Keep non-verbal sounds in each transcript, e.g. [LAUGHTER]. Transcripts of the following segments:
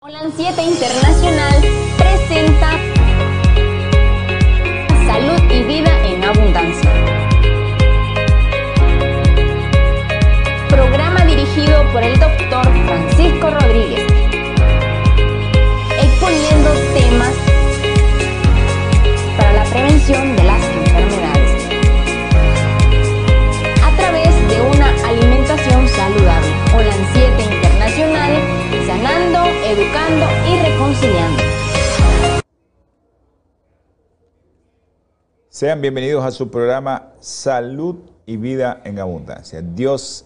Holan 7 Internacional presenta Salud y Vida en Abundancia. Programa dirigido por el doctor Francisco Rodríguez, Sean bienvenidos a su programa Salud y Vida en Abundancia. Dios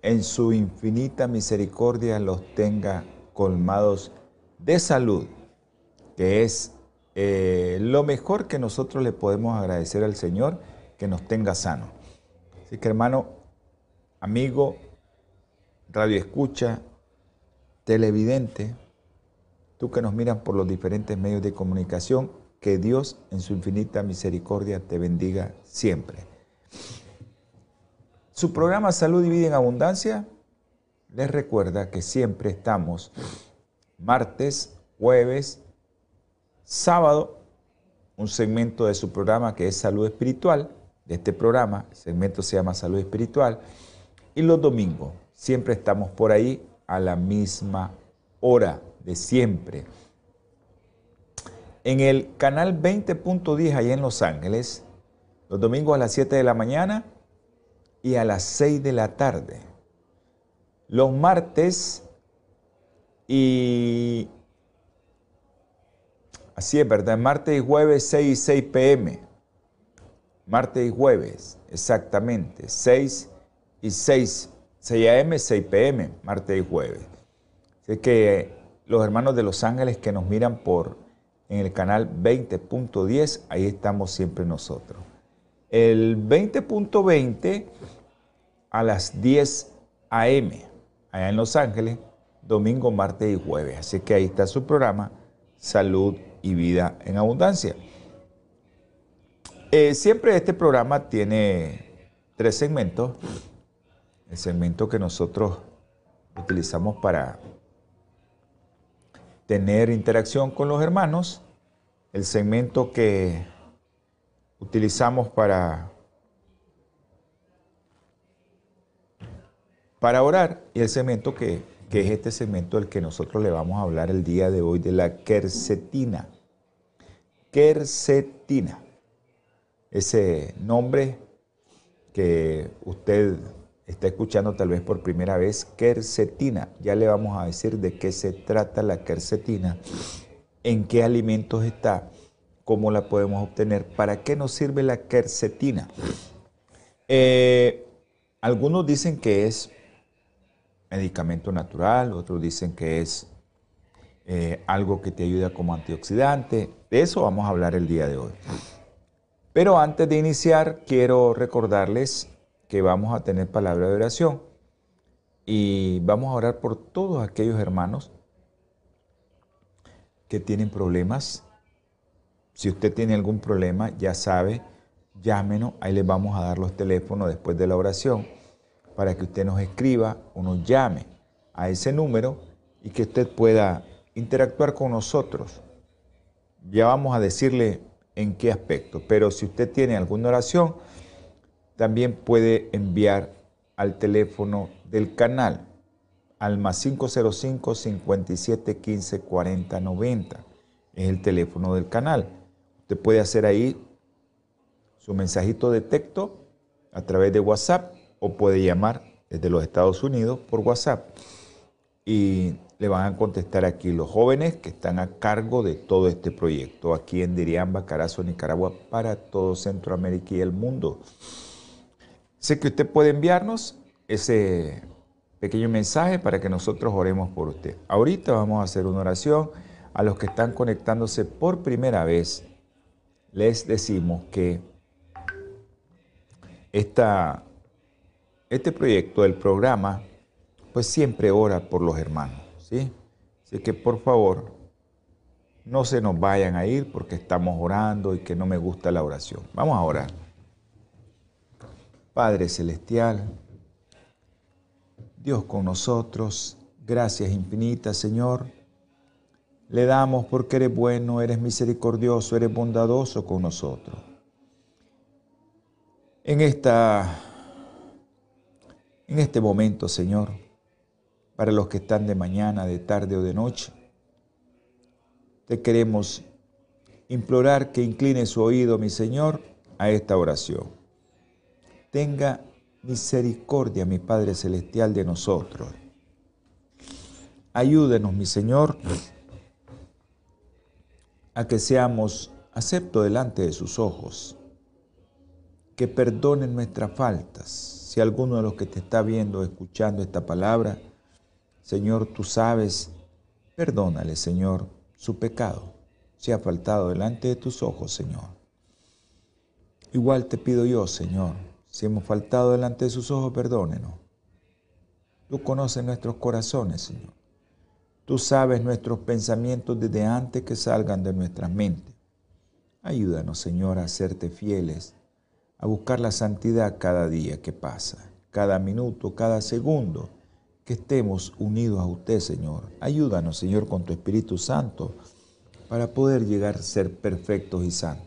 en su infinita misericordia los tenga colmados de salud, que es eh, lo mejor que nosotros le podemos agradecer al Señor, que nos tenga sano. Así que hermano, amigo, radio escucha, televidente, tú que nos miras por los diferentes medios de comunicación, que Dios en su infinita misericordia te bendiga siempre. Su programa Salud y en Abundancia les recuerda que siempre estamos martes, jueves, sábado, un segmento de su programa que es Salud Espiritual, de este programa, el segmento se llama Salud Espiritual, y los domingos, siempre estamos por ahí a la misma hora de siempre. En el canal 20.10 ahí en Los Ángeles, los domingos a las 7 de la mañana y a las 6 de la tarde. Los martes y... Así es, ¿verdad? Martes y jueves 6 y 6 pm. Martes y jueves, exactamente. 6 y 6. 6 am, 6 pm, martes y jueves. Así que los hermanos de Los Ángeles que nos miran por en el canal 20.10, ahí estamos siempre nosotros. El 20.20 a las 10 am, allá en Los Ángeles, domingo, martes y jueves. Así que ahí está su programa, Salud y Vida en Abundancia. Eh, siempre este programa tiene tres segmentos. El segmento que nosotros utilizamos para tener interacción con los hermanos, el segmento que utilizamos para, para orar y el segmento que, que es este segmento del que nosotros le vamos a hablar el día de hoy de la quercetina. Quercetina. Ese nombre que usted está escuchando tal vez por primera vez, quercetina. Ya le vamos a decir de qué se trata la quercetina, en qué alimentos está, cómo la podemos obtener, para qué nos sirve la quercetina. Eh, algunos dicen que es medicamento natural, otros dicen que es eh, algo que te ayuda como antioxidante. De eso vamos a hablar el día de hoy. Pero antes de iniciar, quiero recordarles que vamos a tener palabra de oración y vamos a orar por todos aquellos hermanos que tienen problemas. Si usted tiene algún problema, ya sabe, llámenos, ahí les vamos a dar los teléfonos después de la oración para que usted nos escriba o nos llame a ese número y que usted pueda interactuar con nosotros. Ya vamos a decirle en qué aspecto, pero si usted tiene alguna oración, también puede enviar al teléfono del canal al más 505 57 15 40 90. Es el teléfono del canal. Usted puede hacer ahí su mensajito de texto a través de WhatsApp o puede llamar desde los Estados Unidos por WhatsApp y le van a contestar aquí los jóvenes que están a cargo de todo este proyecto aquí en Diriamba, Carazo, Nicaragua, para todo Centroamérica y el mundo. Sé que usted puede enviarnos ese pequeño mensaje para que nosotros oremos por usted. Ahorita vamos a hacer una oración. A los que están conectándose por primera vez, les decimos que esta, este proyecto del programa, pues siempre ora por los hermanos, ¿sí? Así que por favor, no se nos vayan a ir porque estamos orando y que no me gusta la oración. Vamos a orar. Padre Celestial, Dios con nosotros, gracias infinitas, Señor, le damos porque eres bueno, eres misericordioso, eres bondadoso con nosotros. En, esta, en este momento, Señor, para los que están de mañana, de tarde o de noche, te queremos implorar que incline su oído, mi Señor, a esta oración. Tenga misericordia, mi Padre Celestial, de nosotros. Ayúdenos, mi Señor, a que seamos acepto delante de sus ojos, que perdonen nuestras faltas. Si alguno de los que te está viendo, escuchando esta palabra, Señor, tú sabes, perdónale, Señor, su pecado, si ha faltado delante de tus ojos, Señor. Igual te pido yo, Señor, si hemos faltado delante de sus ojos, perdónenos. Tú conoces nuestros corazones, Señor. Tú sabes nuestros pensamientos desde antes que salgan de nuestras mentes. Ayúdanos, Señor, a serte fieles, a buscar la santidad cada día que pasa, cada minuto, cada segundo, que estemos unidos a usted, Señor. Ayúdanos, Señor, con tu Espíritu Santo, para poder llegar a ser perfectos y santos.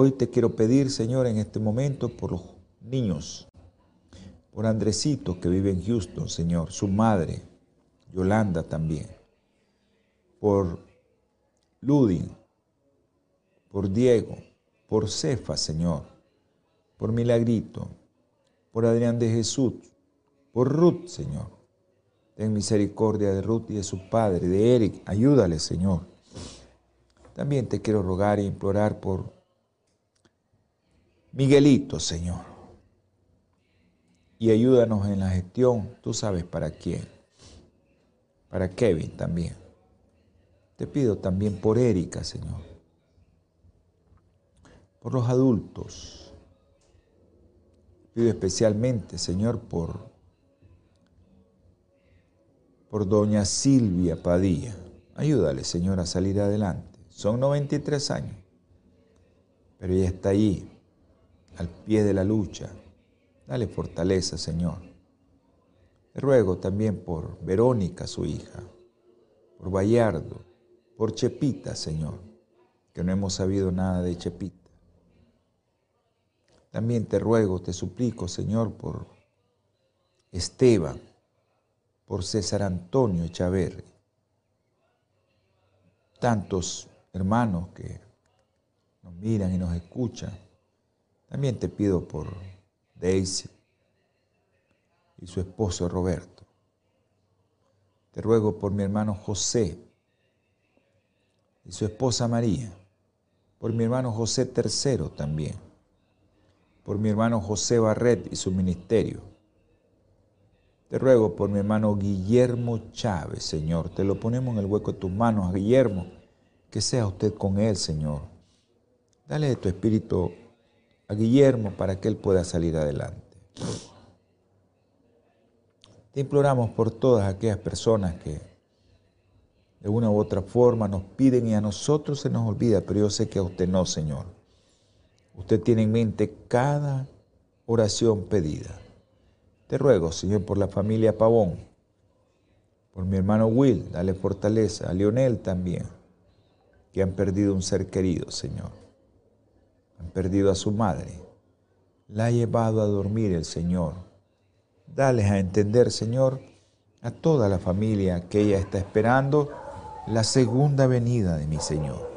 Hoy te quiero pedir, Señor, en este momento por los niños, por Andresito que vive en Houston, Señor, su madre, Yolanda también, por Ludin, por Diego, por Cefa, Señor, por Milagrito, por Adrián de Jesús, por Ruth, Señor. Ten misericordia de Ruth y de su padre, de Eric. Ayúdale, Señor. También te quiero rogar e implorar por Miguelito, Señor. Y ayúdanos en la gestión, tú sabes para quién para Kevin también. Te pido también por Erika, Señor. Por los adultos. Pido especialmente, Señor, por, por doña Silvia Padilla. Ayúdale, Señor, a salir adelante. Son 93 años, pero ella está ahí, al pie de la lucha. Dale fortaleza, Señor ruego también por Verónica, su hija, por Bayardo, por Chepita, Señor, que no hemos sabido nada de Chepita. También te ruego, te suplico, Señor, por Esteban, por César Antonio Echaverri, tantos hermanos que nos miran y nos escuchan. También te pido por Daisy, y su esposo Roberto. Te ruego por mi hermano José y su esposa María, por mi hermano José III también, por mi hermano José Barret y su ministerio. Te ruego por mi hermano Guillermo Chávez, Señor. Te lo ponemos en el hueco de tus manos a Guillermo. Que sea usted con él, Señor. Dale de tu espíritu a Guillermo para que él pueda salir adelante. Te imploramos por todas aquellas personas que de una u otra forma nos piden y a nosotros se nos olvida, pero yo sé que a usted no, Señor. Usted tiene en mente cada oración pedida. Te ruego, Señor, por la familia Pavón, por mi hermano Will, dale fortaleza, a Lionel también, que han perdido un ser querido, Señor. Han perdido a su madre. La ha llevado a dormir el Señor Dales a entender, Señor, a toda la familia que ella está esperando la segunda venida de mi Señor.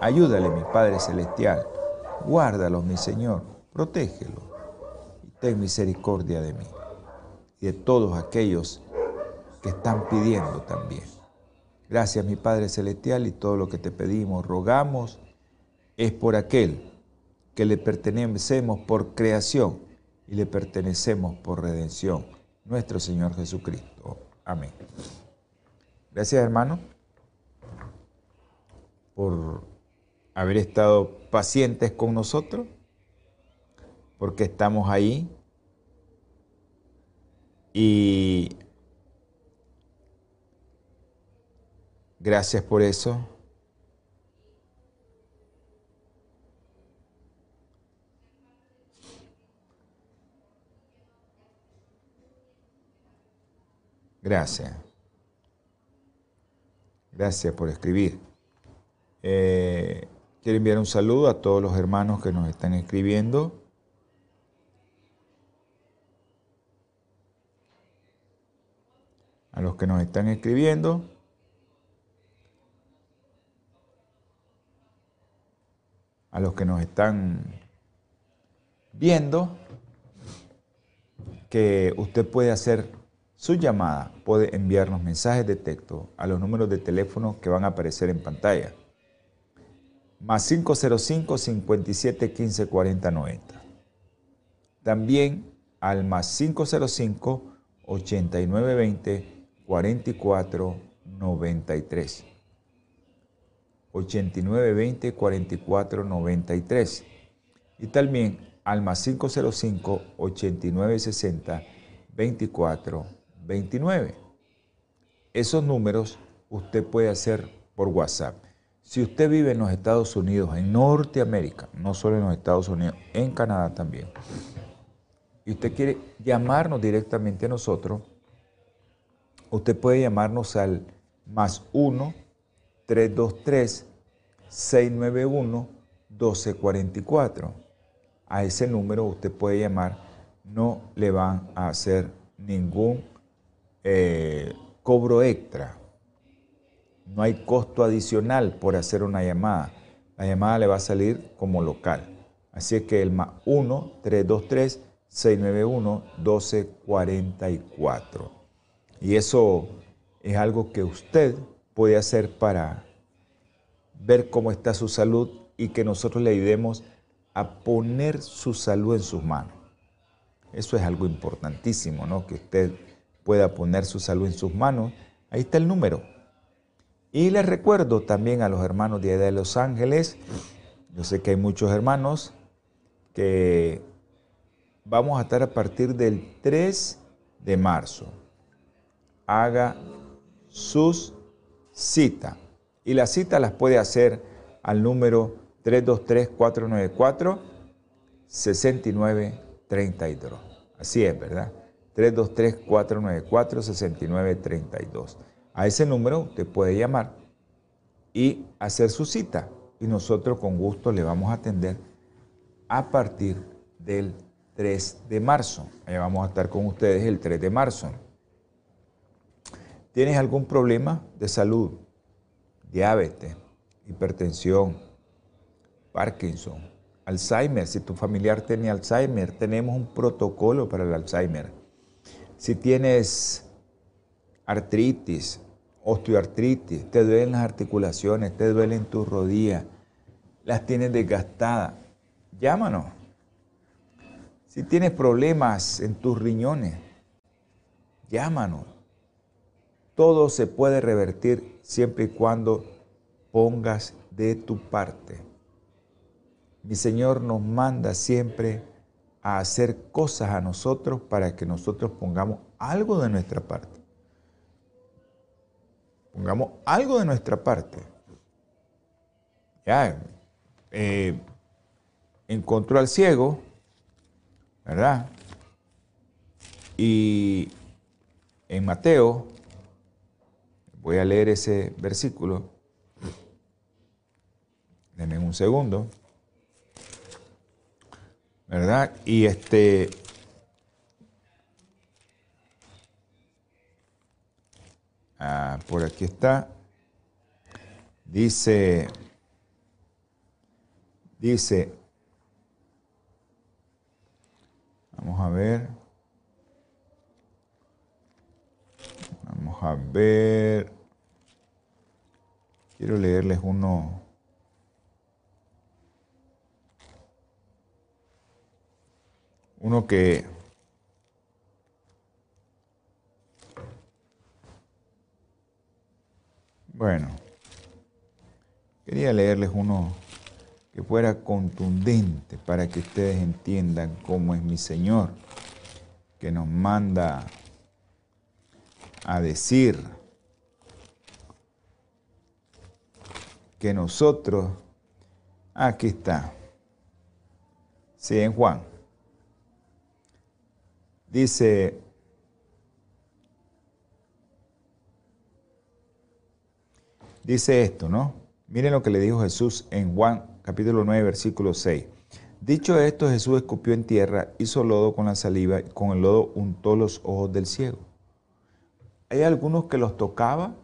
Ayúdale, mi Padre Celestial. Guárdalo, mi Señor. Protégelo. Y ten misericordia de mí y de todos aquellos que están pidiendo también. Gracias, mi Padre Celestial, y todo lo que te pedimos, rogamos, es por aquel que le pertenecemos por creación y le pertenecemos por redención, nuestro Señor Jesucristo. Amén. Gracias hermano por haber estado pacientes con nosotros, porque estamos ahí y gracias por eso. Gracias. Gracias por escribir. Eh, quiero enviar un saludo a todos los hermanos que nos están escribiendo. A los que nos están escribiendo. A los que nos están viendo que usted puede hacer su llamada, puede enviarnos mensajes de texto a los números de teléfono que van a aparecer en pantalla. Más 505 57 15 40 90. También al más 505 89 20 44 93. 89 20 44 93. Y también al más 505 8960 24 29. Esos números usted puede hacer por WhatsApp. Si usted vive en los Estados Unidos, en Norteamérica, no solo en los Estados Unidos, en Canadá también, y usted quiere llamarnos directamente a nosotros, usted puede llamarnos al más 1 323 691 1244 a ese número usted puede llamar, no le van a hacer ningún eh, cobro extra. No hay costo adicional por hacer una llamada. La llamada le va a salir como local. Así que el más 1-323-691-1244. Y eso es algo que usted puede hacer para ver cómo está su salud y que nosotros le ayudemos a poner su salud en sus manos. Eso es algo importantísimo, ¿no? Que usted pueda poner su salud en sus manos. Ahí está el número. Y les recuerdo también a los hermanos de, de Los Ángeles, yo sé que hay muchos hermanos que vamos a estar a partir del 3 de marzo. Haga sus citas. Y las citas las puede hacer al número 323-494-6932. Así es, ¿verdad? 323-494-6932. A ese número usted puede llamar y hacer su cita. Y nosotros con gusto le vamos a atender a partir del 3 de marzo. Ahí vamos a estar con ustedes el 3 de marzo. ¿Tienes algún problema de salud? Diabetes, hipertensión, Parkinson, Alzheimer, si tu familiar tiene Alzheimer, tenemos un protocolo para el Alzheimer. Si tienes artritis, osteoartritis, te duelen las articulaciones, te duelen tus rodillas, las tienes desgastadas, llámanos. Si tienes problemas en tus riñones, llámanos. Todo se puede revertir siempre y cuando pongas de tu parte. Mi Señor nos manda siempre a hacer cosas a nosotros para que nosotros pongamos algo de nuestra parte. Pongamos algo de nuestra parte. Ya, eh, encontró al ciego, ¿verdad? Y en Mateo, voy a leer ese versículo, denme un segundo. ¿Verdad? Y este... Ah, por aquí está. Dice, dice, vamos a ver, vamos a ver, quiero leerles uno, uno que bueno, quería leerles uno que fuera contundente para que ustedes entiendan cómo es mi Señor, que nos manda a decir que nosotros, aquí está, sí, en Juan, Dice, dice esto, ¿no? Miren lo que le dijo Jesús en Juan capítulo 9, versículo 6. Dicho esto, Jesús escupió en tierra, hizo lodo con la saliva, y con el lodo untó los ojos del ciego. Hay algunos que los tocaba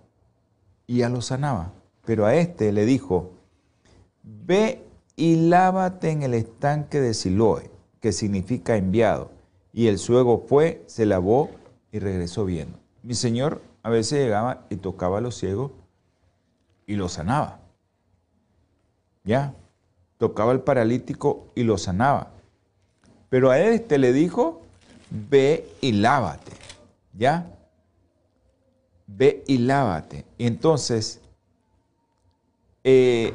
y ya los sanaba, pero a este le dijo, ve y lávate en el estanque de Siloé, que significa enviado. Y el ciego fue, se lavó y regresó viendo. Mi Señor a veces llegaba y tocaba a los ciegos y los sanaba. ¿Ya? tocaba al paralítico y lo sanaba. Pero a este le dijo, ve y lávate. ¿Ya? Ve y lávate. Y entonces, eh,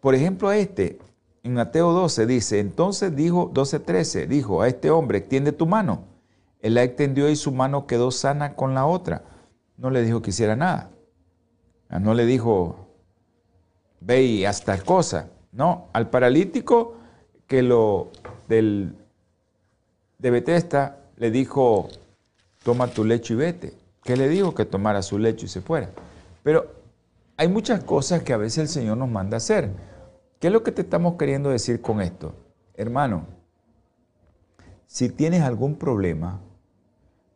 por ejemplo, a este, en Mateo 12 dice, entonces dijo, 12.13, dijo a este hombre, extiende tu mano. Él la extendió y su mano quedó sana con la otra. No le dijo que hiciera nada. No le dijo, ve y hasta cosa. No, al paralítico que lo del, de Betesta le dijo, toma tu lecho y vete. ¿Qué le dijo? Que tomara su lecho y se fuera. Pero hay muchas cosas que a veces el Señor nos manda hacer. ¿Qué es lo que te estamos queriendo decir con esto? Hermano, si tienes algún problema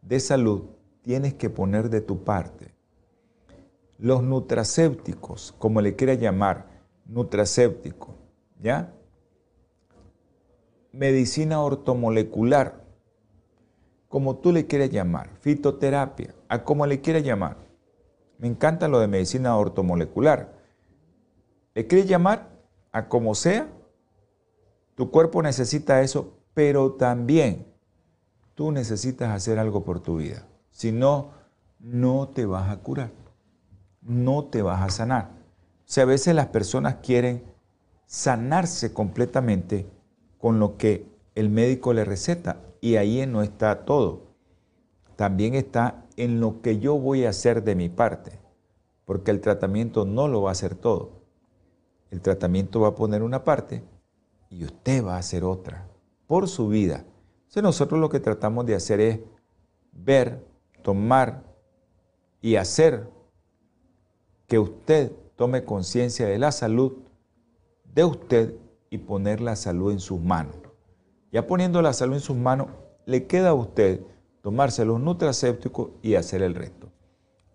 de salud, tienes que poner de tu parte los nutracépticos, como le quiera llamar, nutracéptico, ¿ya? Medicina ortomolecular, como tú le quieras llamar, fitoterapia, a como le quiera llamar. Me encanta lo de medicina ortomolecular. ¿Le quieres llamar a como sea? Tu cuerpo necesita eso, pero también tú necesitas hacer algo por tu vida. Si no, no te vas a curar no te vas a sanar. O sea, a veces las personas quieren sanarse completamente con lo que el médico le receta y ahí no está todo. También está en lo que yo voy a hacer de mi parte, porque el tratamiento no lo va a hacer todo. El tratamiento va a poner una parte y usted va a hacer otra por su vida. Entonces nosotros lo que tratamos de hacer es ver, tomar y hacer que usted tome conciencia de la salud de usted y poner la salud en sus manos. Ya poniendo la salud en sus manos, le queda a usted tomarse los nutracépticos y hacer el resto.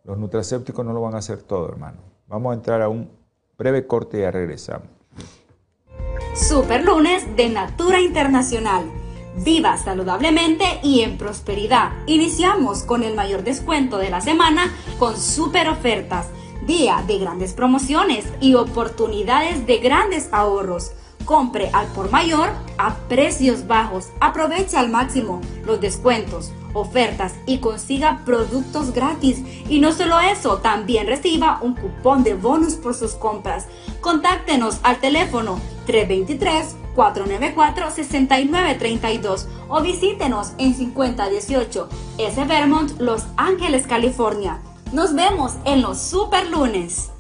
Los nutracépticos no lo van a hacer todo, hermano. Vamos a entrar a un breve corte y regresamos. Super lunes de Natura Internacional. Viva saludablemente y en prosperidad. Iniciamos con el mayor descuento de la semana con super ofertas día de grandes promociones y oportunidades de grandes ahorros. Compre al por mayor a precios bajos. Aprovecha al máximo los descuentos, ofertas y consiga productos gratis. Y no solo eso, también reciba un cupón de bonus por sus compras. Contáctenos al teléfono 323-494-6932 o visítenos en 5018 S. Vermont, Los Ángeles, California. Nos vemos en los super lunes.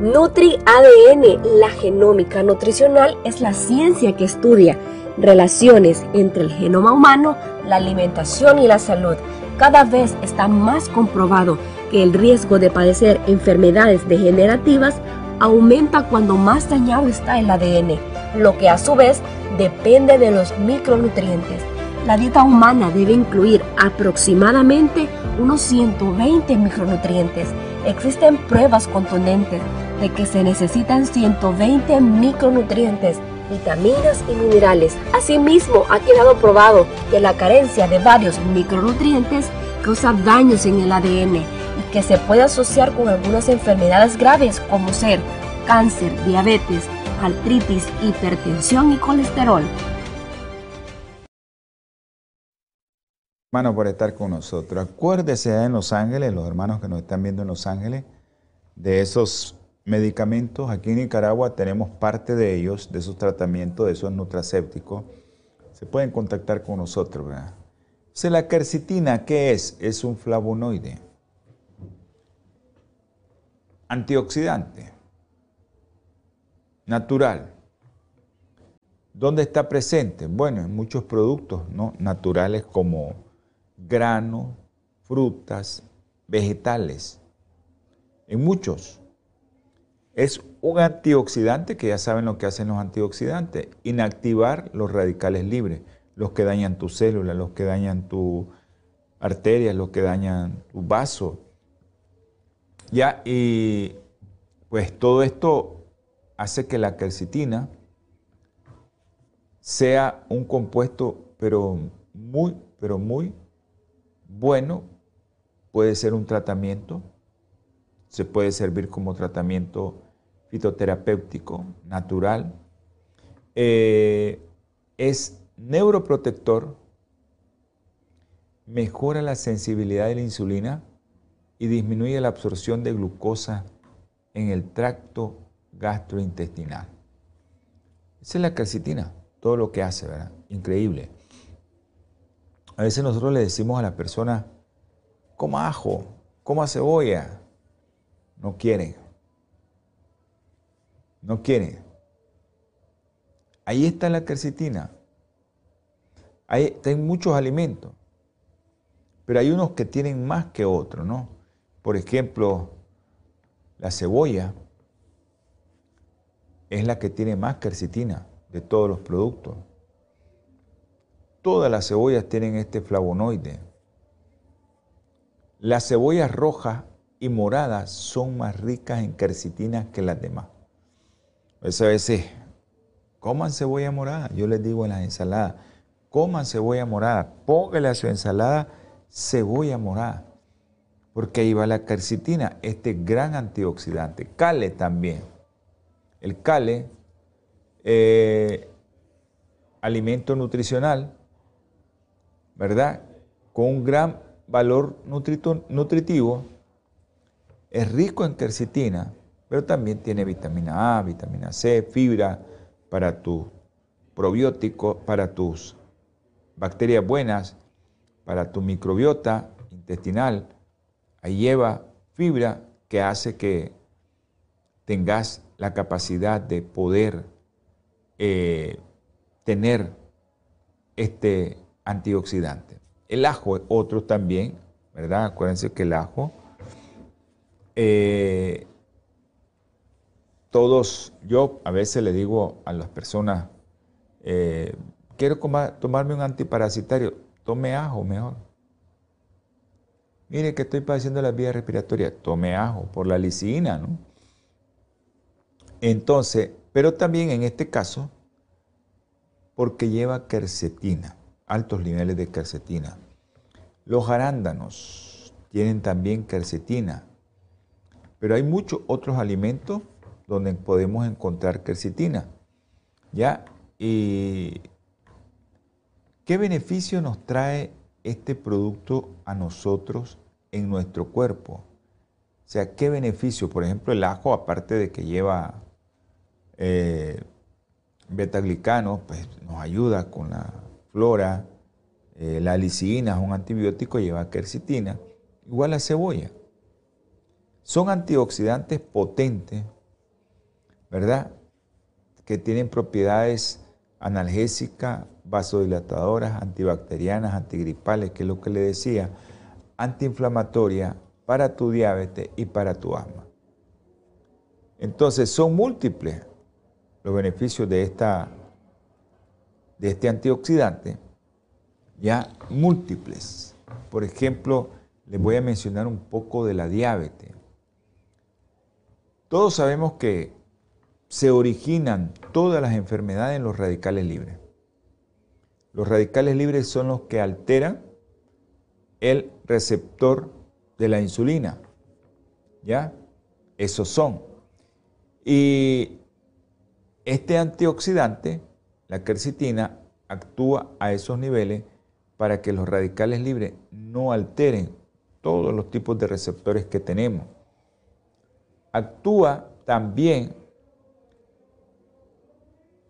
Nutri ADN, la genómica nutricional, es la ciencia que estudia relaciones entre el genoma humano, la alimentación y la salud. Cada vez está más comprobado que el riesgo de padecer enfermedades degenerativas aumenta cuando más dañado está el ADN, lo que a su vez depende de los micronutrientes. La dieta humana debe incluir aproximadamente unos 120 micronutrientes. Existen pruebas contundentes de que se necesitan 120 micronutrientes, vitaminas y minerales. Asimismo, ha quedado probado que la carencia de varios micronutrientes causa daños en el ADN y que se puede asociar con algunas enfermedades graves como ser cáncer, diabetes, artritis, hipertensión y colesterol. Hermano, por estar con nosotros. Acuérdese en Los Ángeles, los hermanos que nos están viendo en Los Ángeles, de esos medicamentos. Aquí en Nicaragua tenemos parte de ellos, de esos tratamientos, de esos nutracépticos. Se pueden contactar con nosotros. ¿verdad? la quercitina, ¿qué es? Es un flavonoide. Antioxidante natural. ¿Dónde está presente? Bueno, en muchos productos ¿no? naturales como granos, frutas, vegetales. En muchos. Es un antioxidante que ya saben lo que hacen los antioxidantes, inactivar los radicales libres, los que dañan tu célula, los que dañan tu arterias, los que dañan tu vaso. Ya, y pues todo esto hace que la quercitina sea un compuesto, pero muy, pero muy bueno. Puede ser un tratamiento, se puede servir como tratamiento fitoterapéutico natural. Eh, es neuroprotector, mejora la sensibilidad de la insulina y disminuye la absorción de glucosa en el tracto gastrointestinal. Esa es la calcitina, todo lo que hace, ¿verdad? Increíble. A veces nosotros le decimos a la persona, coma ajo, coma cebolla. No quieren. No quieren. Ahí está la quercetina. Hay, hay muchos alimentos, pero hay unos que tienen más que otros, ¿no? Por ejemplo, la cebolla es la que tiene más quercetina de todos los productos. Todas las cebollas tienen este flavonoide. Las cebollas rojas y moradas son más ricas en quercetina que las demás. Eso a veces, coman cebolla morada. Yo les digo en las ensaladas, coman cebolla morada. Póngale a su ensalada cebolla morada. Porque ahí va la quercetina, este gran antioxidante. Cale también. El cale, eh, alimento nutricional, ¿verdad? Con un gran valor nutritivo, es rico en quercetina, pero también tiene vitamina A, vitamina C, fibra para tu probiótico, para tus bacterias buenas, para tu microbiota intestinal. Ahí lleva fibra que hace que tengas la capacidad de poder eh, tener este antioxidante. El ajo es otro también, ¿verdad? Acuérdense que el ajo, eh, todos, yo a veces le digo a las personas, eh, quiero tomarme un antiparasitario, tome ajo mejor. Mire que estoy padeciendo la vía respiratoria, tome ajo por la lisina, ¿no? Entonces, pero también en este caso, porque lleva quercetina, altos niveles de quercetina. Los arándanos tienen también quercetina, pero hay muchos otros alimentos donde podemos encontrar quercetina. ¿Ya? ¿Y qué beneficio nos trae este producto a nosotros en nuestro cuerpo? O sea, ¿qué beneficio? Por ejemplo, el ajo, aparte de que lleva eh, betaglicanos, pues nos ayuda con la flora. Eh, la lisina es un antibiótico, lleva quercetina. Igual la cebolla. Son antioxidantes potentes, ¿verdad? Que tienen propiedades analgésicas, vasodilatadoras, antibacterianas, antigripales, que es lo que le decía, antiinflamatoria para tu diabetes y para tu asma. Entonces son múltiples los beneficios de, esta, de este antioxidante, ya múltiples. Por ejemplo, les voy a mencionar un poco de la diabetes. Todos sabemos que se originan todas las enfermedades en los radicales libres. Los radicales libres son los que alteran el receptor de la insulina. ¿Ya? Esos son. Y este antioxidante, la quercetina, actúa a esos niveles para que los radicales libres no alteren todos los tipos de receptores que tenemos. Actúa también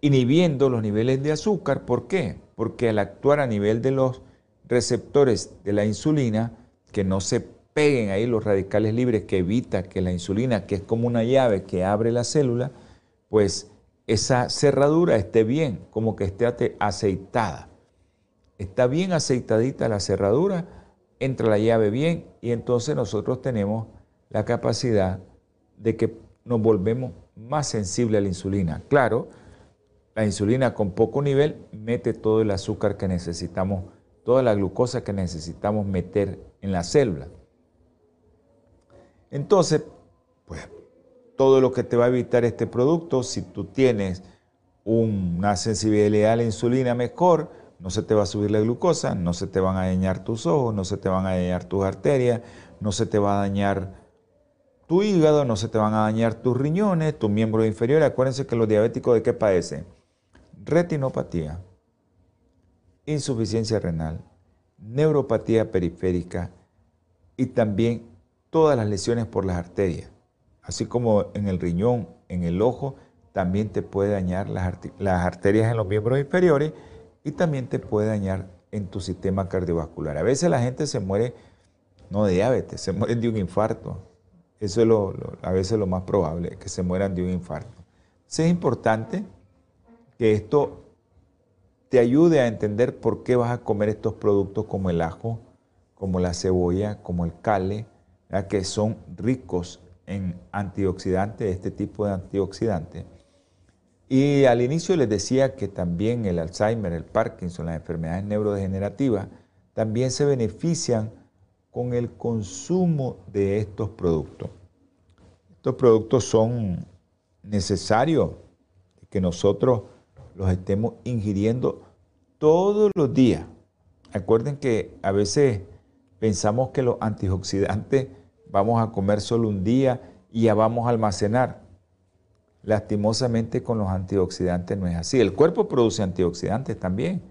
inhibiendo los niveles de azúcar. ¿Por qué? Porque al actuar a nivel de los receptores de la insulina, que no se peguen ahí los radicales libres, que evita que la insulina, que es como una llave que abre la célula, pues esa cerradura esté bien, como que esté aceitada. Está bien aceitadita la cerradura, entra la llave bien y entonces nosotros tenemos la capacidad de que nos volvemos más sensibles a la insulina. Claro, la insulina con poco nivel mete todo el azúcar que necesitamos, toda la glucosa que necesitamos meter en la célula. Entonces, pues todo lo que te va a evitar este producto, si tú tienes una sensibilidad a la insulina mejor, no se te va a subir la glucosa, no se te van a dañar tus ojos, no se te van a dañar tus arterias, no se te va a dañar tu hígado, no se te van a dañar tus riñones, tus miembros inferiores. Acuérdense que los diabéticos de qué padecen? Retinopatía, insuficiencia renal, neuropatía periférica y también todas las lesiones por las arterias. Así como en el riñón, en el ojo, también te puede dañar las, arterias en los miembros inferiores y también te puede dañar en tu sistema cardiovascular. A veces la gente se muere, no de diabetes, se muere de un infarto. Eso es a veces lo más probable, que se mueran de un infarto. es importante que esto te ayude a entender por qué vas a comer estos productos como el ajo, como la cebolla, como el cale, que son ricos en antioxidantes, este tipo de antioxidantes. Y al inicio les decía que también el Alzheimer, el Parkinson, las enfermedades neurodegenerativas, también se benefician con el consumo de estos productos. Estos productos son necesarios que nosotros los estemos ingiriendo todos los días. Acuerden que a veces pensamos que los antioxidantes vamos a comer solo un día y ya vamos a almacenar. Lastimosamente con los antioxidantes no es así. El cuerpo produce antioxidantes también,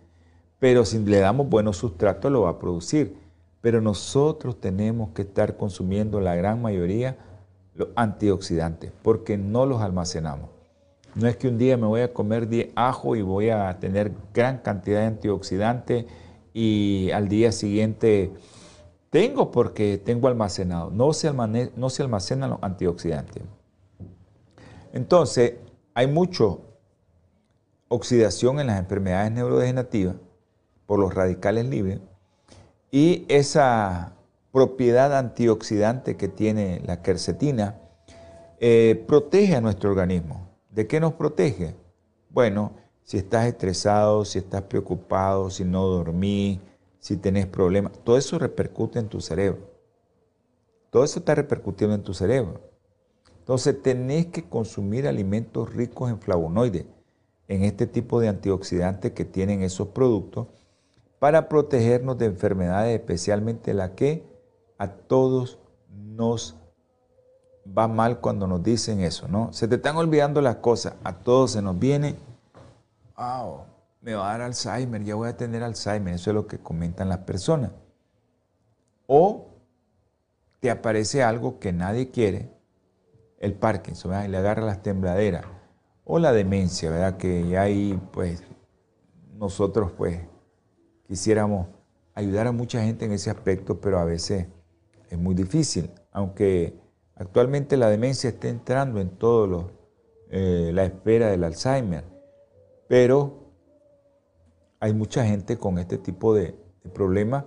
pero si le damos buenos sustratos lo va a producir. Pero nosotros tenemos que estar consumiendo la gran mayoría los antioxidantes porque no los almacenamos. No es que un día me voy a comer ajo y voy a tener gran cantidad de antioxidantes y al día siguiente tengo porque tengo almacenado. No se, almacenan los antioxidantes. Entonces, hay mucha oxidación en las enfermedades neurodegenerativas por los radicales libres y esa propiedad antioxidante que tiene la quercetina eh, protege a nuestro organismo. ¿De qué nos protege? Bueno, si estás estresado, si estás preocupado, si no dormís, si tenés problemas, todo eso repercute en tu cerebro. Todo eso está repercutiendo en tu cerebro. Entonces tenés que consumir alimentos ricos en flavonoides, en este tipo de antioxidantes que tienen esos productos, para protegernos de enfermedades, especialmente la que a todos nos va mal cuando nos dicen eso, ¿no? Se te están olvidando las cosas, a todos se nos viene, wow, me va a dar Alzheimer, ya voy a tener Alzheimer, eso es lo que comentan las personas. O te aparece algo que nadie quiere, el Parkinson, ¿verdad? y le agarra las tembladeras, o la demencia, ¿verdad? Que ahí, pues, nosotros, pues, quisiéramos ayudar a mucha gente en ese aspecto, pero a veces es muy difícil, aunque actualmente la demencia está entrando en todo eh, la espera del Alzheimer, pero hay mucha gente con este tipo de, problemas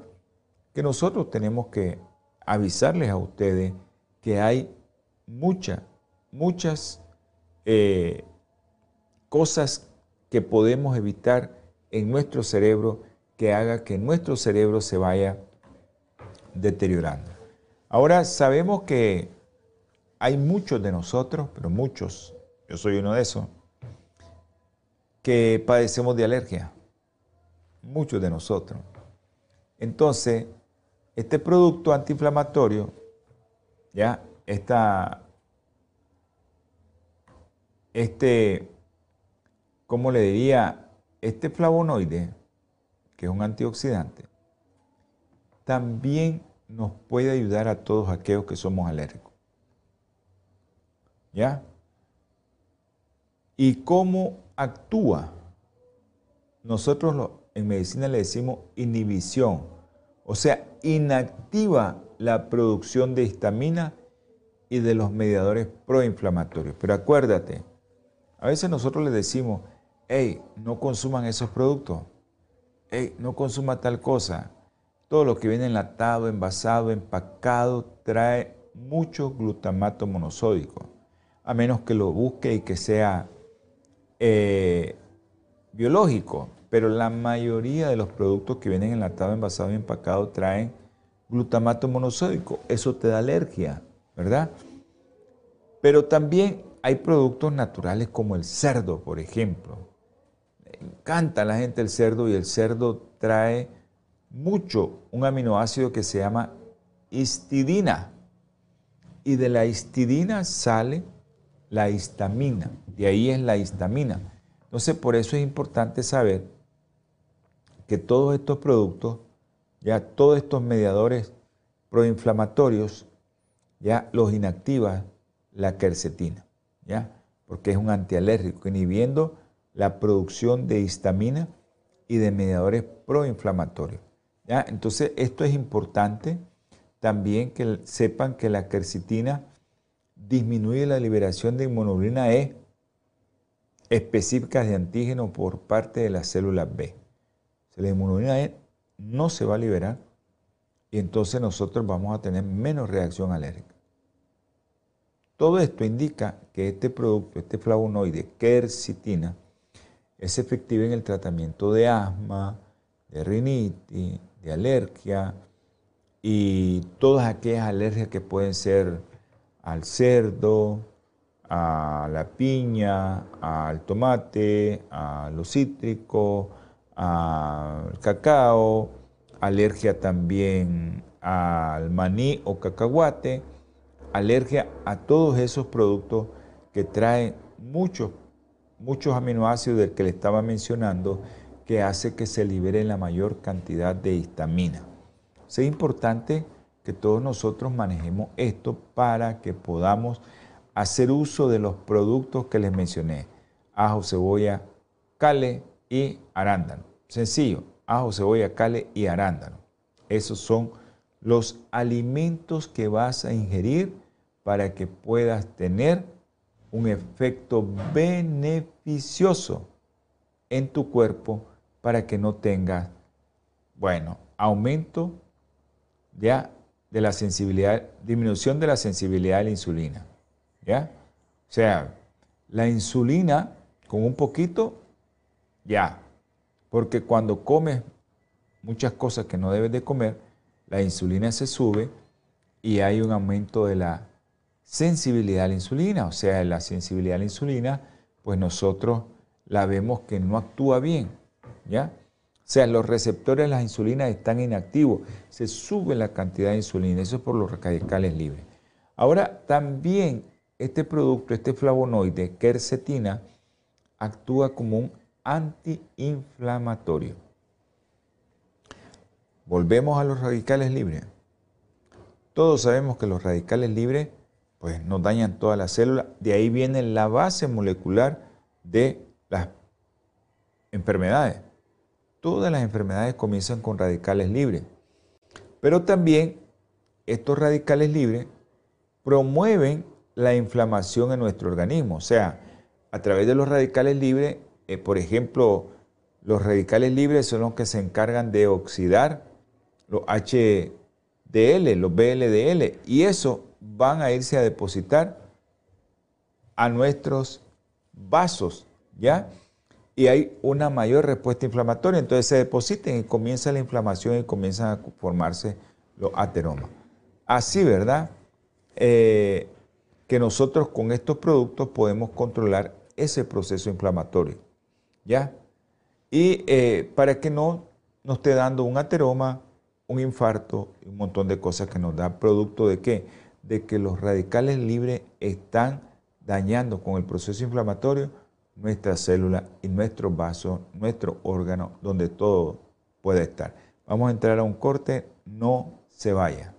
que nosotros tenemos que avisarles a ustedes que hay muchas, muchas eh, cosas que podemos evitar en nuestro cerebro que haga que nuestro cerebro se vaya deteriorando. Ahora sabemos que hay muchos de nosotros, pero muchos, yo soy uno de esos, que padecemos de alergia muchos de nosotros. Entonces, este producto antiinflamatorio, ya, esta, este, ¿cómo le diría? Este flavonoide, que es un antioxidante, también nos puede ayudar a todos aquellos que somos alérgicos. ¿Ya? ¿Y cómo actúa? Nosotros lo, en medicina le decimos inhibición, o sea, inactiva la producción de histamina y de los mediadores proinflamatorios. Pero acuérdate, A veces nosotros les decimos, hey, no consuman esos productos, hey, no consuma tal cosa. Todo lo que viene enlatado, envasado, empacado, trae mucho glutamato monosódico, a menos que lo busque y que sea eh, biológico. Pero la mayoría de los productos que vienen enlatados, envasados y empacados traen glutamato monosódico. Eso te da alergia, ¿verdad? Pero también hay productos naturales como el cerdo, por ejemplo. Encanta a la gente el cerdo y el cerdo trae mucho un aminoácido que se llama histidina. Y de la histidina sale la histamina. De ahí es la histamina. Entonces, por eso es importante saber que todos estos productos, ya todos estos mediadores proinflamatorios, ya los inactiva la quercetina, ¿ya? Porque es un antialérgico, inhibiendo la producción de histamina y de mediadores proinflamatorios. ¿ya? Entonces, esto es importante también que sepan que la quercetina disminuye la liberación de inmunoglobulina E específicas de antígeno por parte de las células B la E no se va a liberar y entonces nosotros vamos a tener menos reacción alérgica. Todo esto indica que este producto, este flavonoide, quercitina, es efectivo en el tratamiento de asma, de rinitis, de alergia y todas aquellas alergias que pueden ser al cerdo, a la piña, al tomate, a los cítricos, al cacao, alergia también al maní o cacahuate, alergia a todos esos productos que traen muchos, muchos aminoácidos del que le estaba mencionando, que hace que se libere la mayor cantidad de histamina. Es importante que todos nosotros manejemos esto para que podamos hacer uso de los productos que les mencioné, ajo, cebolla, cale y arándano. Sencillo, ajo, cebolla, cale y arándano. Esos son los alimentos que vas a ingerir para que puedas tener un efecto beneficioso en tu cuerpo para que no tengas, bueno, aumento ya de la sensibilidad, disminución de la sensibilidad a la insulina. ¿Ya? O sea, la insulina con un poquito, ya, porque cuando comes muchas cosas que no debes de comer, la insulina se sube y hay un aumento de la sensibilidad a la insulina. O sea, la sensibilidad a la insulina, pues nosotros la vemos que no actúa bien. ¿Ya? O sea, los receptores de la insulina están inactivos, se sube la cantidad de insulina, eso es por los radicales libres. Ahora, también este producto, este flavonoide, quercetina, actúa como un antiinflamatorio. Volvemos a los radicales libres. Todos sabemos que los radicales libres pues, nos dañan toda la célula. De ahí viene la base molecular de las enfermedades. Todas las enfermedades comienzan con radicales libres. Pero también estos radicales libres promueven la inflamación en nuestro organismo. O sea, a través de los radicales libres eh, por ejemplo, los radicales libres son los que se encargan de oxidar los HDL, los BLDL, y eso van a irse a depositar a nuestros vasos, ¿ya? Y hay una mayor respuesta inflamatoria, entonces se depositan y comienza la inflamación y comienzan a formarse los ateromas. Así, ¿verdad? Eh, que nosotros con estos productos podemos controlar ese proceso inflamatorio. ¿Ya? Y eh, para que no nos esté dando un ateroma, un infarto y un montón de cosas que nos da producto de qué? De que los radicales libres están dañando con el proceso inflamatorio nuestra célula y nuestros vasos, nuestro órgano, donde todo puede estar. Vamos a entrar a un corte, no se vaya.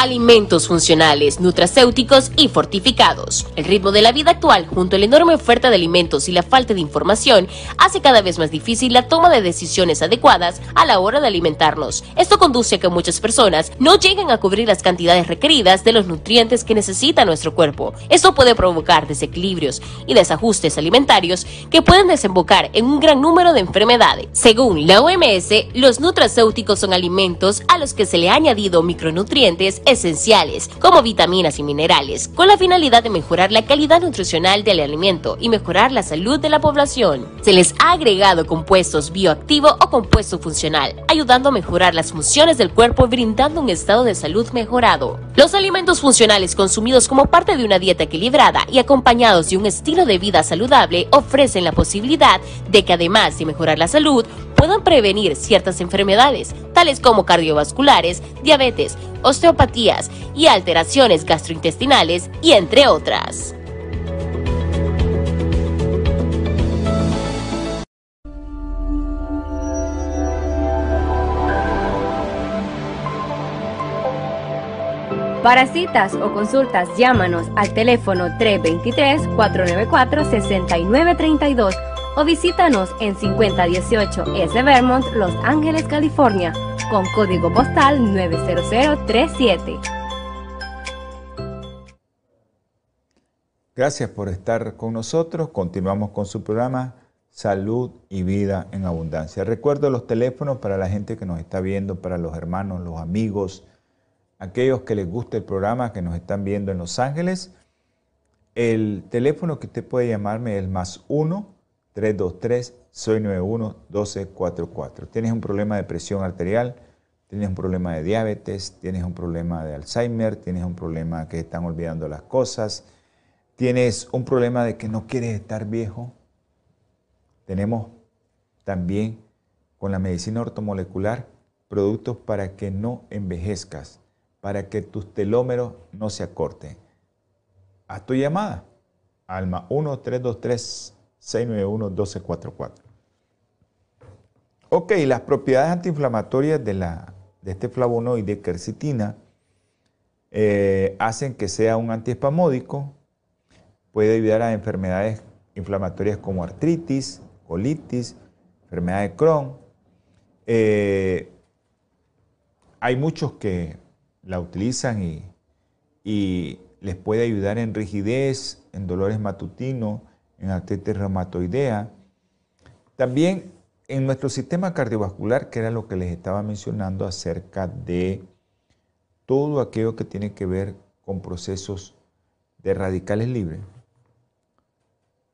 Alimentos funcionales, nutracéuticos y fortificados. El ritmo de la vida actual, junto a la enorme oferta de alimentos y la falta de información, hace cada vez más difícil la toma de decisiones adecuadas a la hora de alimentarnos. Esto conduce a que muchas personas no lleguen a cubrir las cantidades requeridas de los nutrientes que necesita nuestro cuerpo. Esto puede provocar desequilibrios y desajustes alimentarios que pueden desembocar en un gran número de enfermedades. Según la OMS, los nutracéuticos son alimentos a los que se le ha añadido micronutrientes esenciales, como vitaminas y minerales, con la finalidad de mejorar la calidad nutricional del alimento y mejorar la salud de la población. Se les ha agregado compuestos bioactivo o compuesto funcional, ayudando a mejorar las funciones del cuerpo y brindando un estado de salud mejorado. Los alimentos funcionales consumidos como parte de una dieta equilibrada y acompañados de un estilo de vida saludable ofrecen la posibilidad de que además de mejorar la salud, puedan prevenir ciertas enfermedades, tales como cardiovasculares, diabetes, osteopatías y alteraciones gastrointestinales, y entre otras. Para citas o consultas, llámanos al teléfono 323-494-6932 o visítanos en 5018 S. Vermont, Los Ángeles, California, con código postal 90037. Gracias por estar con nosotros. Continuamos con su programa Salud y Vida en Abundancia. Recuerdo los teléfonos para la gente que nos está viendo, para los hermanos, los amigos, aquellos que les guste el programa, que nos están viendo en Los Ángeles. El teléfono que usted puede llamarme es más 1-323-691-1244. Tienes un problema de presión arterial, tienes un problema de diabetes, tienes un problema de Alzheimer, tienes un problema que están olvidando las cosas, tienes un problema de que no quieres estar viejo. Tenemos también con la medicina ortomolecular productos para que no envejezcas para que tus telómeros no se acorten. Haz tu llamada. Alma 1-323-691-1244. Ok, las propiedades antiinflamatorias de, la, de este flavonoide quercitina eh, hacen que sea un antiespamódico, puede ayudar a enfermedades inflamatorias como artritis, colitis, enfermedad de Crohn. Eh, hay muchos que la utilizan y, les puede ayudar en rigidez, en dolores matutinos, en artritis reumatoidea. También en nuestro sistema cardiovascular, que era lo que les estaba mencionando acerca de todo aquello que tiene que ver con procesos de radicales libres.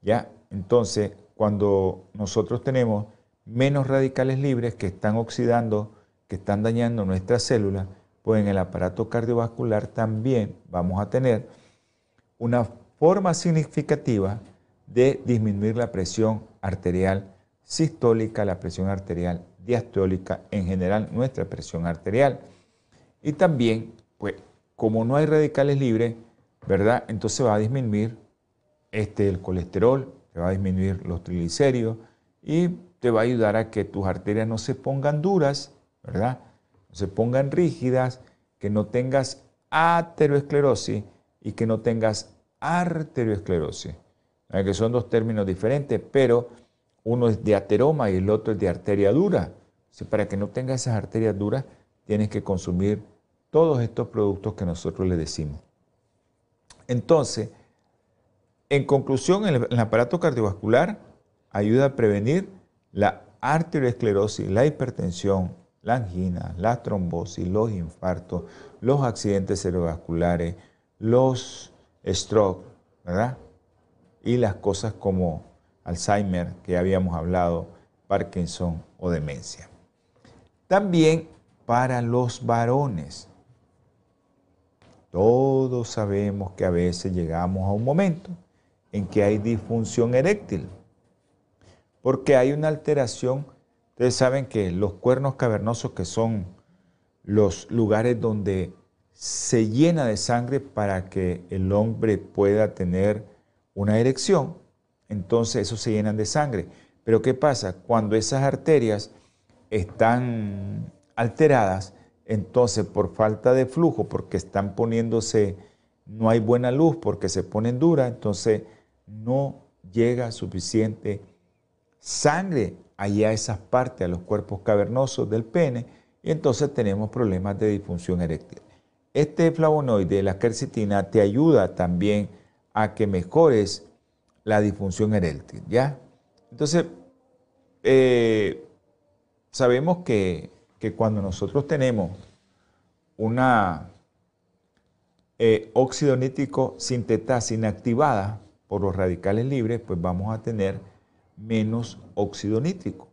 ¿Ya? Entonces, cuando nosotros tenemos menos radicales libres que están oxidando, que están dañando nuestras células, pues en el aparato cardiovascular también vamos a tener una forma significativa de disminuir la presión arterial sistólica, la presión arterial diastólica, en general nuestra presión arterial. Y también, pues, como no hay radicales libres, ¿verdad? Entonces va a disminuir este, el colesterol, te va a disminuir los triglicéridos y te va a ayudar a que tus arterias no se pongan duras, ¿verdad? se pongan rígidas, que no tengas ateroesclerosis y que no tengas arteriosclerosis. Que son dos términos diferentes, pero uno es de ateroma y el otro es de arteria dura. para que no tengas esas arterias duras, tienes que consumir todos estos productos que nosotros le decimos. Entonces, en conclusión, el, aparato cardiovascular ayuda a prevenir la arteriosclerosis, la hipertensión, la angina, la trombosis, los infartos, los accidentes cerebrovasculares, los stroke, ¿verdad? Y las cosas como Alzheimer, que habíamos hablado, Parkinson o demencia. También para los varones. Todos sabemos que a veces llegamos a un momento en que hay disfunción eréctil, porque hay una alteración Ustedes saben que los cuernos cavernosos, que son los lugares donde se llena de sangre para que el hombre pueda tener una erección, entonces esos se llenan de sangre. Pero ¿qué pasa? Cuando esas arterias están alteradas, entonces por falta de flujo, porque están poniéndose, no hay buena luz, porque se ponen duras, entonces no llega suficiente sangre allá a esas partes, a los cuerpos cavernosos del pene, y entonces tenemos problemas de disfunción eréctil. Este flavonoide, la quercetina, te ayuda también a que mejores la disfunción eréctil, ¿ya? Entonces, eh, sabemos que, cuando nosotros tenemos una eh, óxido nítrico sintetasa inactivada por los radicales libres, pues vamos a tener menos óxido nítrico,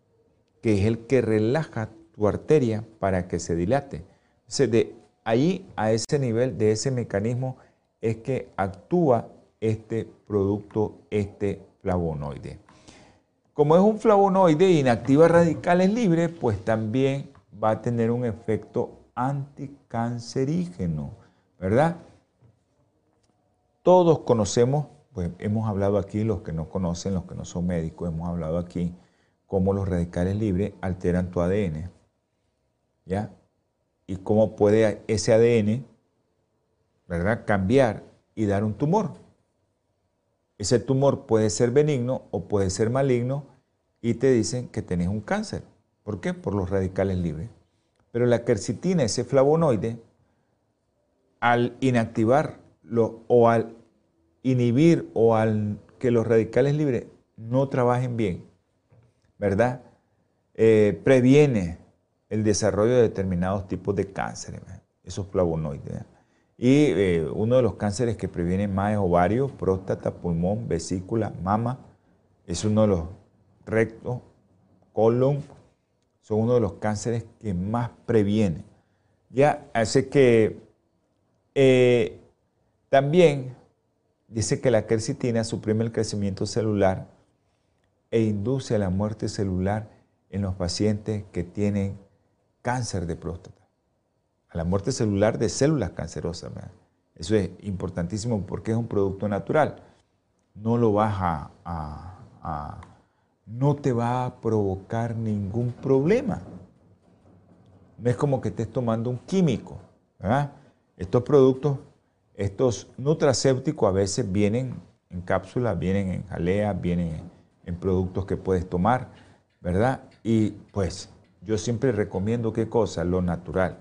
que es el que relaja tu arteria para que se dilate. Entonces, de ahí a ese nivel, de ese mecanismo, es que actúa este producto, este flavonoide. Como es un flavonoide e inactiva radicales libres, pues también va a tener un efecto anticancerígeno, ¿verdad? Todos conocemos, pues hemos hablado aquí, los que no conocen, los que no son médicos, hemos hablado aquí cómo los radicales libres alteran tu ADN, ¿ya? Y cómo puede ese ADN, ¿verdad?, cambiar y dar un tumor. Ese tumor puede ser benigno o puede ser maligno y te dicen que tenés un cáncer. ¿Por qué? Por los radicales libres. Pero la quercitina, ese flavonoide, al inactivarlo o al inhibir o al que los radicales libres no trabajen bien, ¿verdad? Eh, previene el desarrollo de determinados tipos de cánceres, esos flavonoides. Y eh, uno de los cánceres que previene más es ovario, próstata, pulmón, vesícula, mama. Es uno de los rectos, colon. Son uno de los cánceres que más previene. Ya, hace que eh, también dice que la quercitina suprime el crecimiento celular e induce a la muerte celular en los pacientes que tienen cáncer de próstata a la muerte celular de células cancerosas. Eso es importantísimo porque es un producto natural. No lo vas a, no te va a provocar ningún problema. No es como que estés tomando un químico. Estos productos, estos nutracéuticos a veces vienen en cápsulas, vienen en jalea, vienen en productos que puedes tomar, ¿verdad? Y pues yo siempre recomiendo qué cosa, lo natural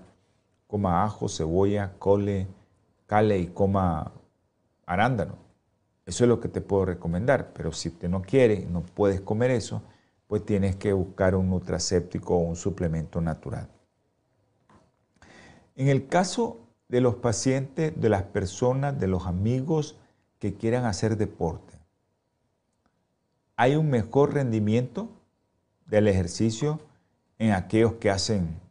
coma ajo, cebolla, cole, cale y coma arándano. Eso es lo que te puedo recomendar, pero si usted no quiere, no puedes comer eso, pues tienes que buscar un nutracéptico o un suplemento natural. En el caso de los pacientes, de las personas, de los amigos que quieran hacer deporte, hay un mejor rendimiento del ejercicio en aquellos que hacen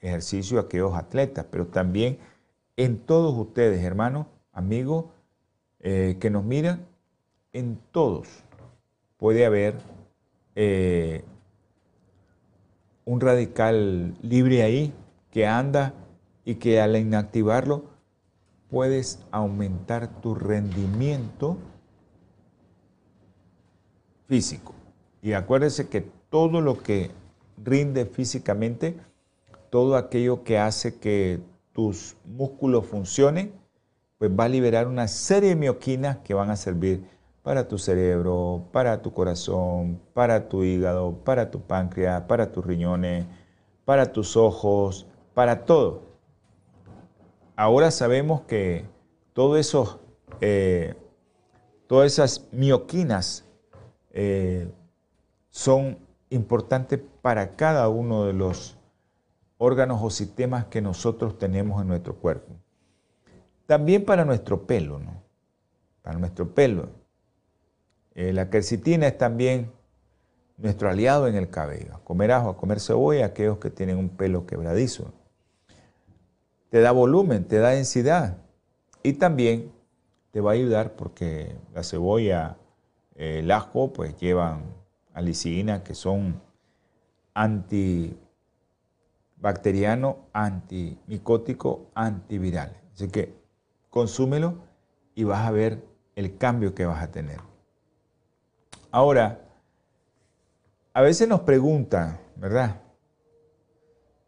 ejercicio a aquellos atletas, pero también en todos ustedes, hermanos, amigos, eh, que nos miran, en todos puede haber eh, un radical libre ahí que anda y que al inactivarlo puedes aumentar tu rendimiento físico. Y acuérdense que todo lo que rinde físicamente todo aquello que hace que tus músculos funcionen, pues va a liberar una serie de mioquinas que van a servir para tu cerebro, para tu corazón, para tu hígado, para tu páncreas, para tus riñones, para tus ojos, para todo. Ahora sabemos que todo eso, eh, todas esas mioquinas eh, son importantes para cada uno de los órganos o sistemas que nosotros tenemos en nuestro cuerpo. También para nuestro pelo, ¿no? Para nuestro pelo. Eh, la quercitina es también nuestro aliado en el cabello. Comer ajo, comer cebolla, aquellos que tienen un pelo quebradizo. Te da volumen, te da densidad y también te va a ayudar porque la cebolla, eh, el ajo, pues llevan alicina, que son anti bacteriano, antimicótico, antiviral. Así que consúmelo y vas a ver el cambio que vas a tener. Ahora, a veces nos preguntan, ¿verdad?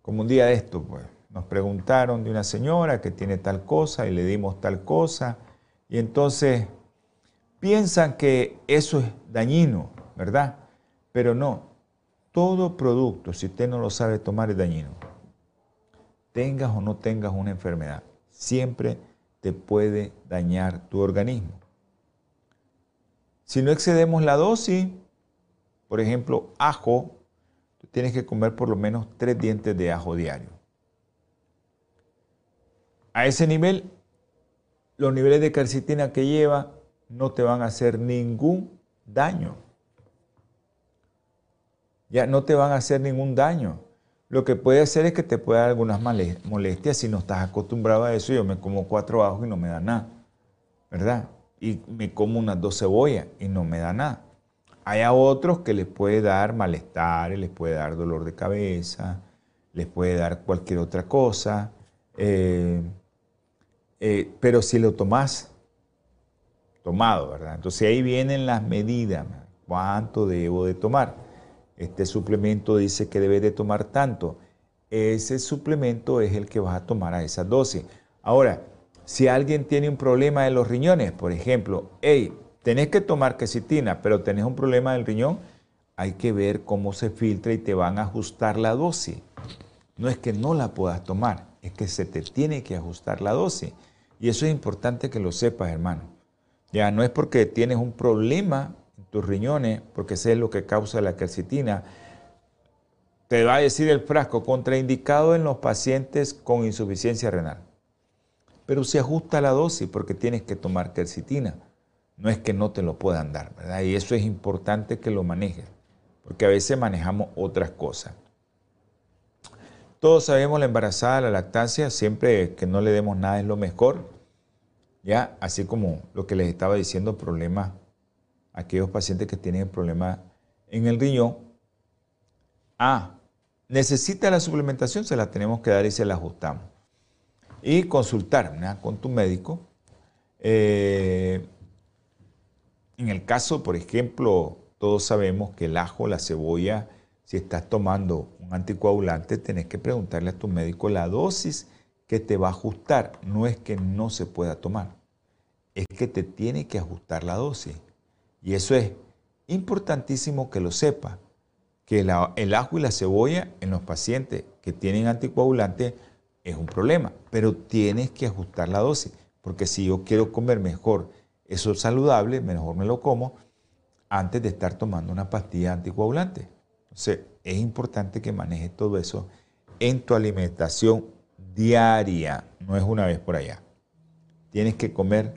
Como un día de esto, pues, nos preguntaron de una señora que tiene tal cosa y le dimos tal cosa. Y entonces piensan que eso es dañino, ¿verdad? Pero no, todo producto, si usted no lo sabe tomar, es dañino. Tengas o no tengas una enfermedad, siempre te puede dañar tu organismo. Si no excedemos la dosis, por ejemplo, ajo, tú tienes que comer por lo menos tres dientes de ajo diario. A ese nivel, los niveles de carcitina que lleva no te van a hacer ningún daño. Ya no te van a hacer ningún daño. Lo que puede hacer es que te pueda dar algunas molestias si no estás acostumbrado a eso. Yo me como cuatro ajos y no me da nada, ¿verdad? Y me como unas dos cebollas y no me da nada. Hay a otros que les puede dar malestar, les puede dar dolor de cabeza, les puede dar cualquier otra cosa. Eh, eh, pero si lo tomás tomado, ¿verdad? Entonces ahí vienen las medidas, cuánto debo de tomar. Este suplemento dice que debe de tomar tanto. Ese suplemento es el que vas a tomar a esa dosis. Ahora, si alguien tiene un problema de los riñones, por ejemplo, hey, tenés que tomar quesitina, pero tenés un problema del riñón, hay que ver cómo se filtra y te van a ajustar la dosis. No es que no la puedas tomar, es que se te tiene que ajustar la dosis. Y eso es importante que lo sepas, hermano. Ya no es porque tienes un problema tus riñones, porque ese es lo que causa la quercitina. Te va a decir el frasco contraindicado en los pacientes con insuficiencia renal. Pero se ajusta la dosis porque tienes que tomar quercitina. No es que no te lo puedan dar, ¿verdad? Y eso es importante que lo manejes, porque a veces manejamos otras cosas. Todos sabemos la embarazada, la lactancia, siempre que no le demos nada es lo mejor. Ya, así como lo que les estaba diciendo, problemas, aquellos pacientes que tienen problema en el riñón. Ah, necesita la suplementación, se la tenemos que dar y se la ajustamos. Y consultar con tu médico. Eh, en el caso, por ejemplo, todos sabemos que el ajo, la cebolla, si estás tomando un anticoagulante, tenés que preguntarle a tu médico la dosis que te va a ajustar. No es que no se pueda tomar, es que te tiene que ajustar la dosis. Y eso es importantísimo que lo sepa, que el ajo y la cebolla en los pacientes que tienen anticoagulante es un problema, pero tienes que ajustar la dosis, porque si yo quiero comer mejor eso es saludable, mejor me lo como antes de estar tomando una pastilla anticoagulante. Entonces, es importante que manejes todo eso en tu alimentación diaria, no es una vez por allá. Tienes que comer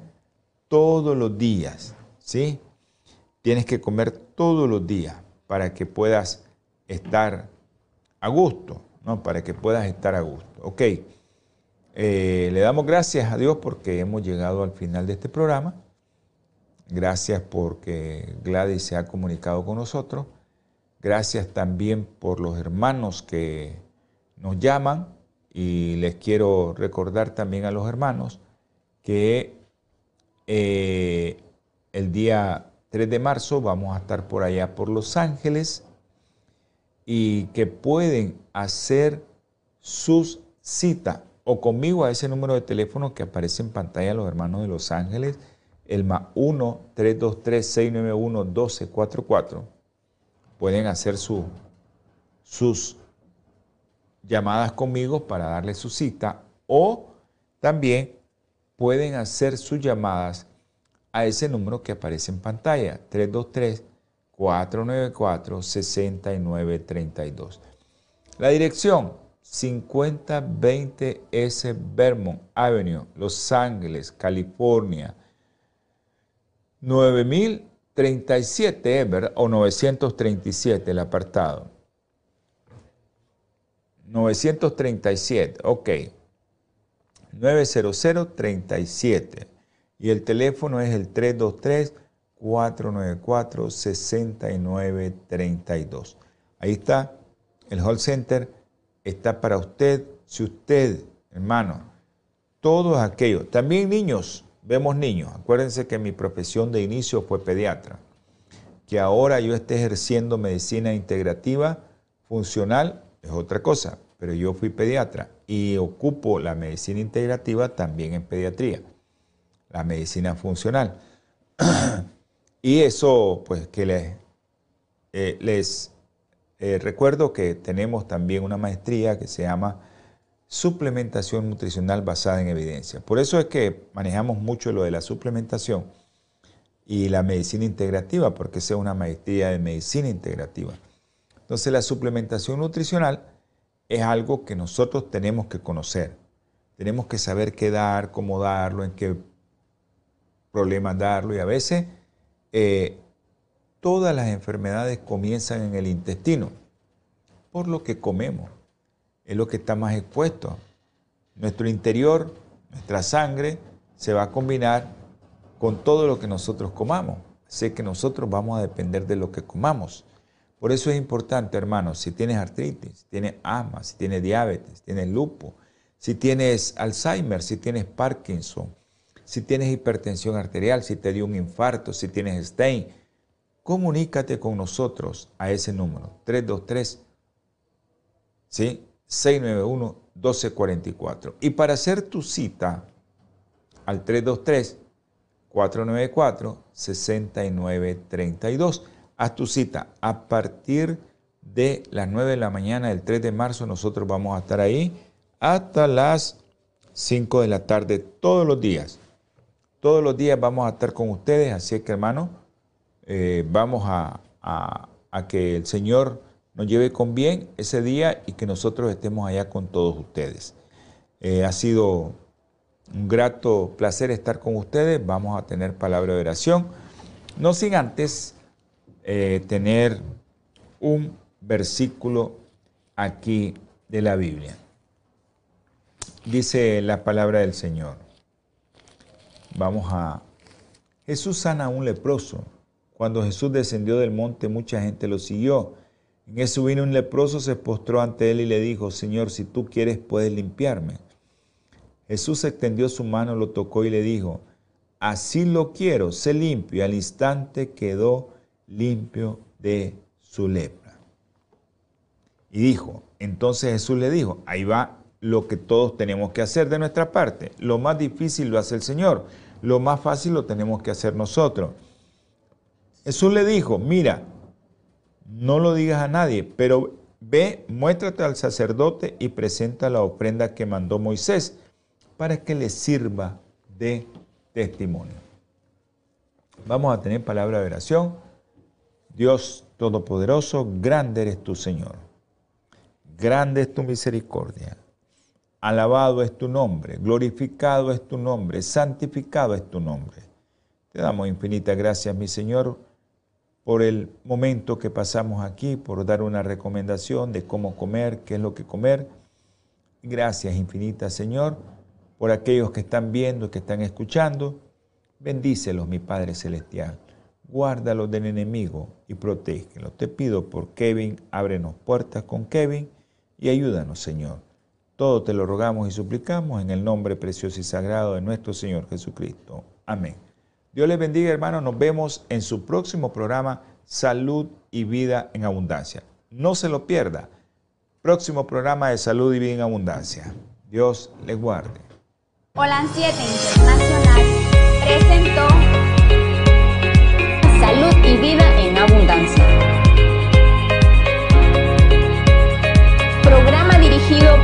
todos los días, ¿sí? Tienes que comer todos los días para que puedas estar a gusto, ¿no? Para que puedas estar a gusto. Ok, eh, le damos gracias a Dios porque hemos llegado al final de este programa. Gracias porque Gladys se ha comunicado con nosotros. Gracias también por los hermanos que nos llaman y les quiero recordar también a los hermanos que eh, el día 3 de marzo vamos a estar por allá por Los Ángeles y que pueden hacer sus citas o conmigo a ese número de teléfono que aparece en pantalla los hermanos de Los Ángeles, el más 1-323-691-1244 pueden hacer sus llamadas conmigo para darle su cita o también pueden hacer sus llamadas a ese número que aparece en pantalla, 323-494-6932. La dirección 5020 S Vermont Avenue, Los Ángeles, California, 9000 37, ¿verdad? O 937 el apartado. 937, ok. 90037. Y el teléfono es el 323-494-6932. Ahí está. El Hall Center está para usted. Si usted, hermano, todos aquellos, también niños, vemos niños. Acuérdense que mi profesión de inicio fue pediatra. Que ahora yo esté ejerciendo medicina integrativa, funcional, es otra cosa. pero yo fui pediatra y ocupo la medicina integrativa también en pediatría, la medicina funcional. [CLEARS THROAT] y eso, pues que les, eh, les eh, recuerdo que tenemos también una maestría que se llama suplementación nutricional basada en evidencia. Por eso es que manejamos mucho lo de la suplementación y la medicina integrativa, porque esa es una maestría de medicina integrativa. Entonces la suplementación nutricional es algo que nosotros tenemos que conocer. Tenemos que saber qué dar, cómo darlo, en qué problemas darlo. Y a veces eh, todas las enfermedades comienzan en el intestino, por lo que comemos. Es lo que está más expuesto. Nuestro interior, nuestra sangre, se va a combinar con todo lo que nosotros comamos. Sé que nosotros vamos a depender de lo que comamos. Por eso es importante, hermanos, si tienes artritis, si tienes asma, si tienes diabetes, si tienes lupus, si tienes Alzheimer, si tienes Parkinson, si tienes hipertensión arterial, si te dio un infarto, si tienes Stein, comunícate con nosotros a ese número, 323 ¿sí? 691 1244. Y para hacer tu cita al 323 494 6932 haz tu cita. A partir de las 9 de la mañana del 3 de marzo nosotros vamos a estar ahí hasta las 5 de la tarde todos los días. Todos los días vamos a estar con ustedes, así que hermano, eh, vamos a, que el Señor nos lleve con bien ese día y que nosotros estemos allá con todos ustedes. Eh, ha sido un grato placer estar con ustedes. Vamos a tener palabra de oración. No sin antes eh, tener un versículo aquí de la Biblia. Dice la palabra del Señor. Vamos a... Jesús sana a un leproso. Cuando Jesús descendió del monte, mucha gente lo siguió. En eso vino un leproso, se postró ante él y le dijo, Señor, si tú quieres, puedes limpiarme. Jesús extendió su mano, lo tocó y le dijo, así lo quiero, sé limpio. Y al instante quedó limpio de su lepra. Y dijo, entonces Jesús le dijo, ahí va lo que todos tenemos que hacer de nuestra parte. Lo más difícil lo hace el Señor, lo más fácil lo tenemos que hacer nosotros. Jesús le dijo, mira, no lo digas a nadie, pero ve, muéstrate al sacerdote y presenta la ofrenda que mandó Moisés para que le sirva de testimonio. Vamos a tener palabra de oración. Dios Todopoderoso, grande eres tu Señor. Grande es tu misericordia. Alabado es tu nombre, glorificado es tu nombre, santificado es tu nombre. Te damos infinitas gracias, mi Señor, por el momento que pasamos aquí, por dar una recomendación de cómo comer, qué es lo que comer. Gracias infinitas, Señor, por aquellos que están viendo, que están escuchando. Bendícelos, mi Padre Celestial guárdalos del enemigo y protégelos. Te pido por Kevin, ábrenos puertas con Kevin y ayúdanos, Señor. Todo te lo rogamos y suplicamos en el nombre precioso y sagrado de nuestro Señor Jesucristo. Amén. Dios les bendiga, hermanos. Nos vemos en su próximo programa Salud y Vida en Abundancia. No se lo pierda. Próximo programa de Salud y Vida en Abundancia. Dios les guarde. Hola 7 Internacional presentó salud y vida en abundancia.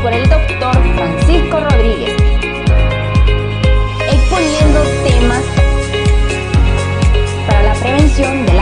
Por el doctor Francisco Rodríguez, exponiendo temas para la prevención de las